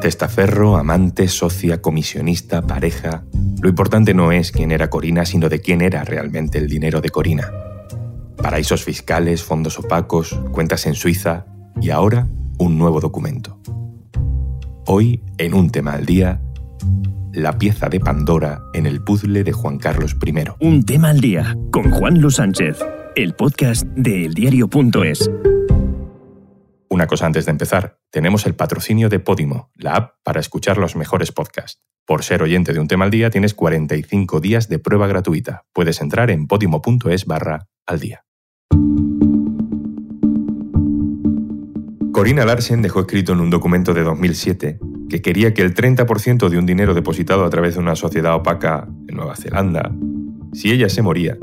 Testaferro, amante, socia, comisionista, pareja. Lo importante no es quién era Corina, sino de quién era realmente el dinero de Corina. Paraísos fiscales, fondos opacos, cuentas en Suiza y ahora un nuevo documento. Hoy, en un tema al día, la pieza de Pandora en el puzzle de Juan Carlos I. Un tema al día con Juan Luis Sánchez, el podcast de eldiario.es. Una cosa antes de empezar, tenemos el patrocinio de Podimo, la app para escuchar los mejores podcasts. Por ser oyente de un tema al día tienes 45 días de prueba gratuita. Puedes entrar en podimo.es barra al día. Corina Larsen dejó escrito en un documento de 2007 que quería que el 30% de un dinero depositado a través de una sociedad opaca en Nueva Zelanda, si ella se moría,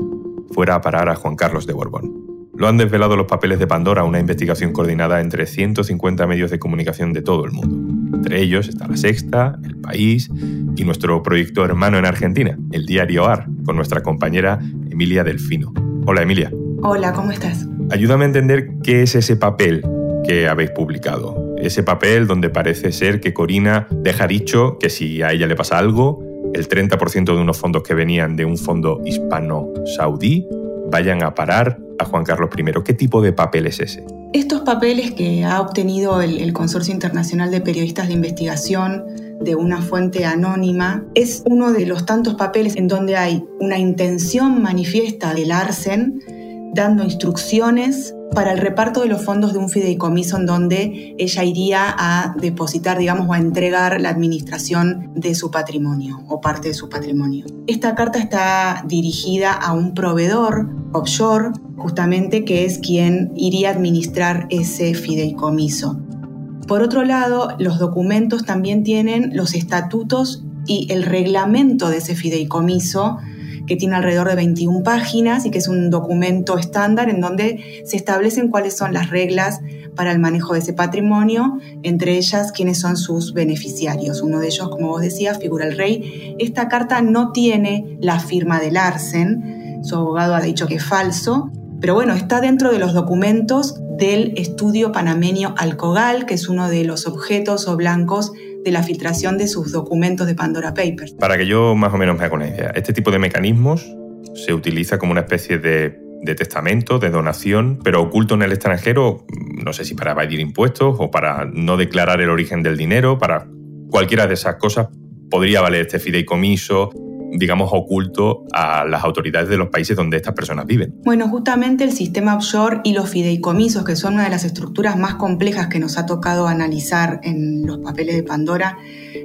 fuera a parar a Juan Carlos de Borbón. Lo han desvelado los papeles de Pandora, una investigación coordinada entre 150 medios de comunicación de todo el mundo. Entre ellos está La Sexta, El País y nuestro proyecto hermano en Argentina, el diario AR, con nuestra compañera Emilia Delfino. Hola Emilia. Hola, ¿cómo estás? Ayúdame a entender qué es ese papel que habéis publicado ese papel donde parece ser que Corina deja dicho que si a ella le pasa algo, el 30% de unos fondos que venían de un fondo hispano-saudí vayan a parar a Juan Carlos I. ¿Qué tipo de papel es ese? Estos papeles que ha obtenido el, Consorcio Internacional de Periodistas de Investigación de una fuente anónima es uno de los tantos papeles en donde hay una intención manifiesta del Arsen dando instrucciones para el reparto de los fondos de un fideicomiso en donde ella iría a depositar, digamos, o a entregar la administración de su patrimonio o parte de su patrimonio. Esta carta está dirigida a un proveedor offshore, justamente que es quien iría a administrar ese fideicomiso. Por otro lado, los documentos también tienen los estatutos y el reglamento de ese fideicomiso que tiene alrededor de 21 páginas y que es un documento estándar en donde se establecen cuáles son las reglas para el manejo de ese patrimonio, entre ellas quiénes son sus beneficiarios. Uno de ellos, como vos decías, figura el rey. Esta carta no tiene la firma de Larsen, su abogado ha dicho que es falso, pero bueno, está dentro de los documentos del estudio panameño Alcogal, que es uno de los objetos o blancos de la filtración de sus documentos de Pandora Papers. Para que yo más o menos me haga una idea, este tipo de mecanismos se utiliza como una especie de, de testamento, de donación, pero oculto en el extranjero, no sé si para evadir impuestos o para no declarar el origen del dinero, para cualquiera de esas cosas podría valer este fideicomiso, digamos, oculto a las autoridades de los países donde estas personas viven. Bueno, justamente el sistema offshore y los fideicomisos, que son una de las estructuras más complejas que nos ha tocado analizar en los papeles de Pandora,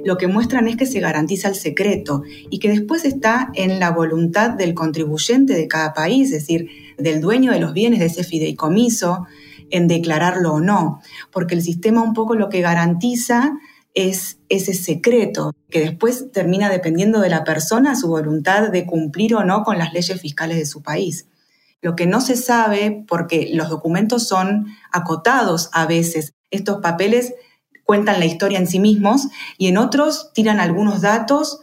lo que muestran es que se garantiza el secreto y que después está en la voluntad del contribuyente de cada país, es decir, del dueño de los bienes de ese fideicomiso, en declararlo o no, porque el sistema un poco lo que garantiza es ese secreto que después termina dependiendo de la persona su voluntad de cumplir o no con las leyes fiscales de su país. Lo que no se sabe, porque los documentos son acotados a veces, estos papeles cuentan la historia en sí mismos y en otros tiran algunos datos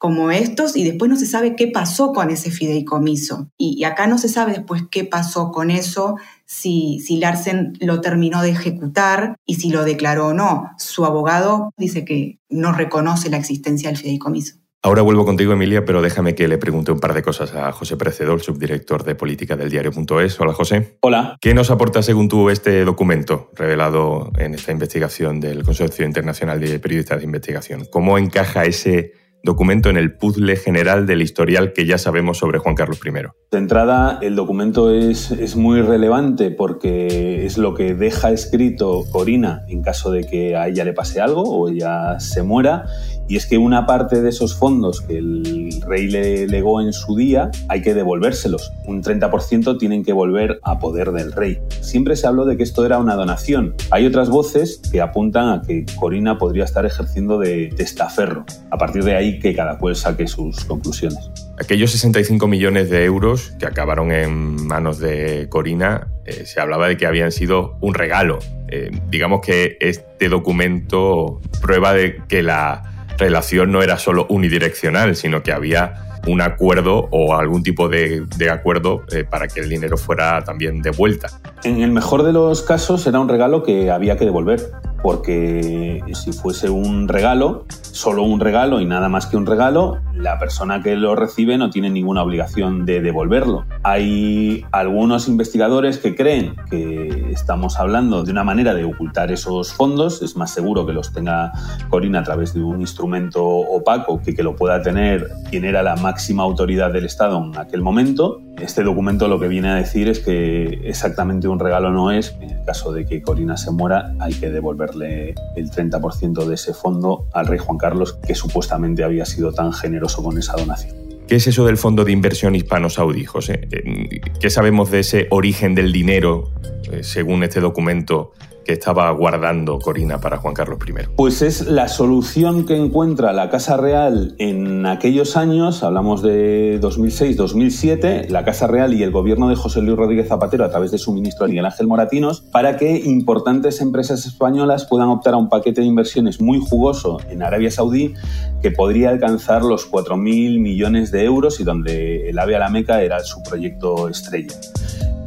como estos y después no se sabe qué pasó con ese fideicomiso. Y, acá no se sabe después qué pasó con eso, si, si Larsen lo terminó de ejecutar y si lo declaró o no. Su abogado dice que no reconoce la existencia del fideicomiso. Ahora vuelvo contigo, Emilia, pero déjame que le pregunte un par de cosas a José Precedor, subdirector de política del diario.es. Hola, José. Hola. ¿Qué nos aporta, según tú, este documento revelado en esta investigación del Consorcio Internacional de Periodistas de Investigación? ¿Cómo encaja ese documento en el puzzle general del historial que ya sabemos sobre Juan Carlos I. De entrada, el documento es, es, muy relevante porque es lo que deja escrito Corina en caso de que a ella le pase algo o ella se muera y es que una parte de esos fondos que el rey le legó en su día hay que devolvérselos. Un 30% tienen que volver a poder del rey. Siempre se habló de que esto era una donación. Hay otras voces que apuntan a que Corina podría estar ejerciendo de testaferro. A partir de ahí que cada cual saque sus conclusiones. Aquellos 65 millones de euros que acabaron en manos de Corina, eh, se hablaba de que habían sido un regalo. Eh, digamos que este documento prueba de que la relación no era solo unidireccional, sino que había un acuerdo o algún tipo de, acuerdo eh, para que el dinero fuera también devuelta. En el mejor de los casos era un regalo que había que devolver. Porque si fuese un regalo, solo un regalo y nada más que un regalo, la persona que lo recibe no tiene ninguna obligación de devolverlo. Hay algunos investigadores que creen que estamos hablando de una manera de ocultar esos fondos, es más seguro que los tenga Corina a través de un instrumento opaco que que lo pueda tener quien era la máxima autoridad del Estado en aquel momento. Este documento lo que viene a decir es que exactamente un regalo no es, en el caso de que Corina se muera hay que devolverle el 30% de ese fondo al rey Juan Carlos que supuestamente había sido tan generoso con esa donación. ¿Qué es eso del Fondo de Inversión Hispano-Saudí, José? Eh, ¿Qué sabemos de ese origen del dinero, eh, según este documento, estaba guardando Corina para Juan Carlos I? Pues es la solución que encuentra la Casa Real en aquellos años, hablamos de 2006-2007, la Casa Real y el gobierno de José Luis Rodríguez Zapatero a través de su ministro Miguel Ángel Moratinos, para que importantes empresas españolas puedan optar a un paquete de inversiones muy jugoso en Arabia Saudí que podría alcanzar los 4.000 millones de euros y donde el AVE a la Meca era su proyecto estrella.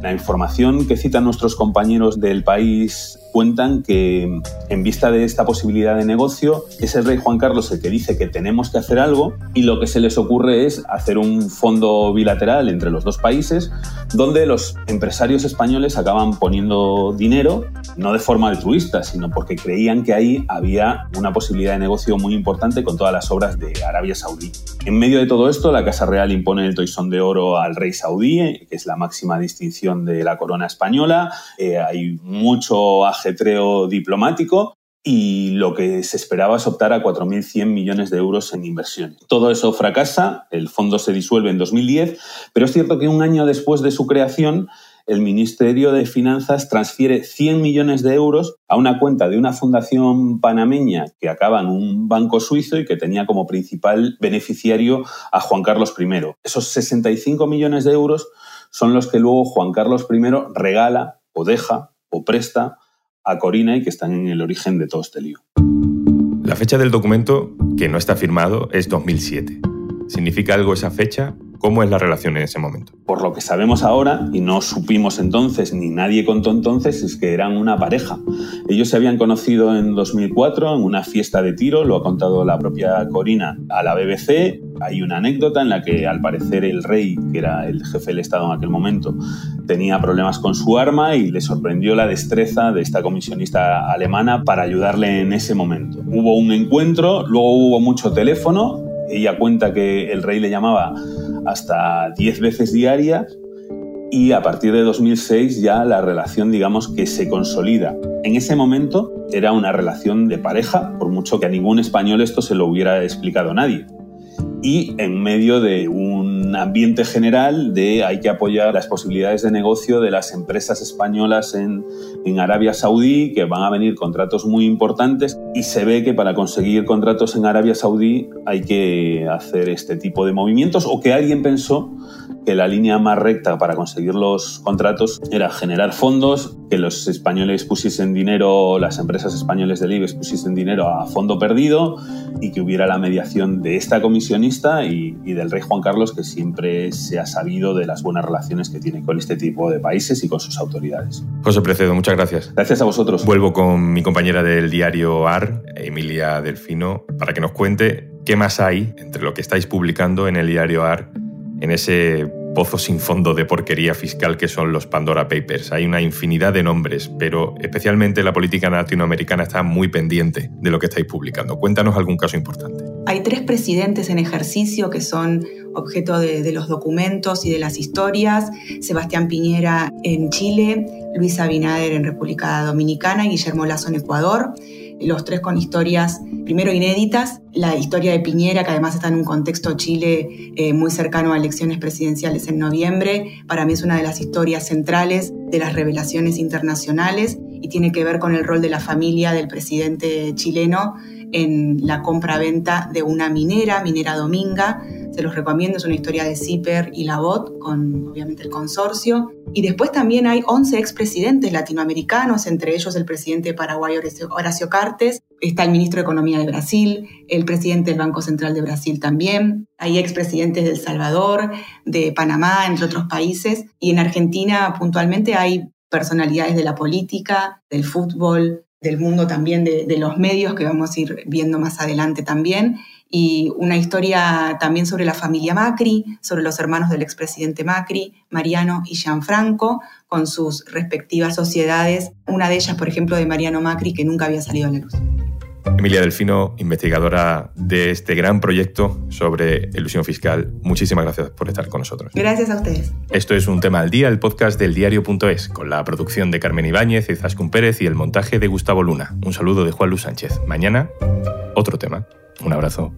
La información que citan nuestros compañeros del país cuentan que en vista de esta posibilidad de negocio es el rey Juan Carlos el que dice que tenemos que hacer algo y lo que se les ocurre es hacer un fondo bilateral entre los dos países donde los empresarios españoles acaban poniendo dinero, no de forma altruista, sino porque creían que ahí había una posibilidad de negocio muy importante con todas las obras de Arabia Saudí. En medio de todo esto, la Casa Real impone el toisón de oro al rey saudí, que es la máxima distinción de la corona española. Eh, hay mucho ajetreo diplomático y lo que se esperaba es optar a 4.100 millones de euros en inversión. Todo eso fracasa, el fondo se disuelve en 2010, pero es cierto que un año después de su creación, el Ministerio de Finanzas transfiere 100 millones de euros a una cuenta de una fundación panameña que acaba en un banco suizo y que tenía como principal beneficiario a Juan Carlos I. Esos 65 millones de euros son los que luego Juan Carlos I regala o deja o presta a Corina y que están en el origen de todo este lío. La fecha del documento, que no está firmado, es 2007. ¿Significa algo esa fecha? ¿Cómo es la relación en ese momento? Por lo que sabemos ahora, y no supimos entonces, ni nadie contó entonces, es que eran una pareja. Ellos se habían conocido en 2004 en una fiesta de tiro, lo ha contado la propia Corina a la BBC. Hay una anécdota en la que al parecer el rey, que era el jefe del Estado en aquel momento, tenía problemas con su arma y le sorprendió la destreza de esta comisionista alemana para ayudarle en ese momento. Hubo un encuentro, luego hubo mucho teléfono, ella cuenta que el rey le llamaba hasta 10 veces diarias y a partir de 2006 ya la relación digamos que se consolida. En ese momento era una relación de pareja, por mucho que a ningún español esto se lo hubiera explicado nadie. Y en medio de un ambiente general de hay que apoyar las posibilidades de negocio de las empresas españolas en, en Arabia Saudí, que van a venir contratos muy importantes y se ve que para conseguir contratos en Arabia Saudí hay que hacer este tipo de movimientos o que alguien pensó que la línea más recta para conseguir los contratos era generar fondos, que los españoles pusiesen dinero, las empresas españoles del IBEX pusiesen dinero a fondo perdido y que hubiera la mediación de esta comisionista y, y del rey Juan Carlos, que siempre se ha sabido de las buenas relaciones que tiene con este tipo de países y con sus autoridades. José Precedo, muchas gracias. Gracias a vosotros. Vuelvo con mi compañera del diario AR, Emilia Delfino, para que nos cuente qué más hay entre lo que estáis publicando en el diario AR en ese pozo sin fondo de porquería fiscal que son los Pandora Papers. Hay una infinidad de nombres, pero especialmente la política latinoamericana está muy pendiente de lo que estáis publicando. Cuéntanos algún caso importante. Hay tres presidentes en ejercicio que son objeto de, los documentos y de las historias. Sebastián Piñera en Chile, Luis Abinader en República Dominicana y Guillermo Lazo en Ecuador los tres con historias primero inéditas, la historia de Piñera, que además está en un contexto Chile eh, muy cercano a elecciones presidenciales en noviembre, para mí es una de las historias centrales de las revelaciones internacionales y tiene que ver con el rol de la familia del presidente chileno en la compra-venta de una minera, Minera Dominga, se los recomiendo, es una historia de Zipper y Labot, con obviamente el consorcio. Y después también hay 11 expresidentes latinoamericanos, entre ellos el presidente de Paraguay Horacio Cartes, está el ministro de Economía de Brasil, el presidente del Banco Central de Brasil también, hay expresidentes de El Salvador, de Panamá, entre otros países, y en Argentina puntualmente hay personalidades de la política, del fútbol, del mundo también de, de los medios que vamos a ir viendo más adelante también y una historia también sobre la familia Macri, sobre los hermanos del expresidente Macri, Mariano y Gianfranco, con sus respectivas sociedades, una de ellas, por ejemplo, de Mariano Macri, que nunca había salido a la luz. Emilia Delfino, investigadora de este gran proyecto sobre ilusión fiscal, muchísimas gracias por estar con nosotros. Gracias a ustedes. Esto es Un Tema al Día, el podcast del diario.es, con la producción de Carmen Ibáñez, Izaskun Pérez y el montaje de Gustavo Luna. Un saludo de Juan Luis Sánchez. Mañana, otro tema. Un abrazo.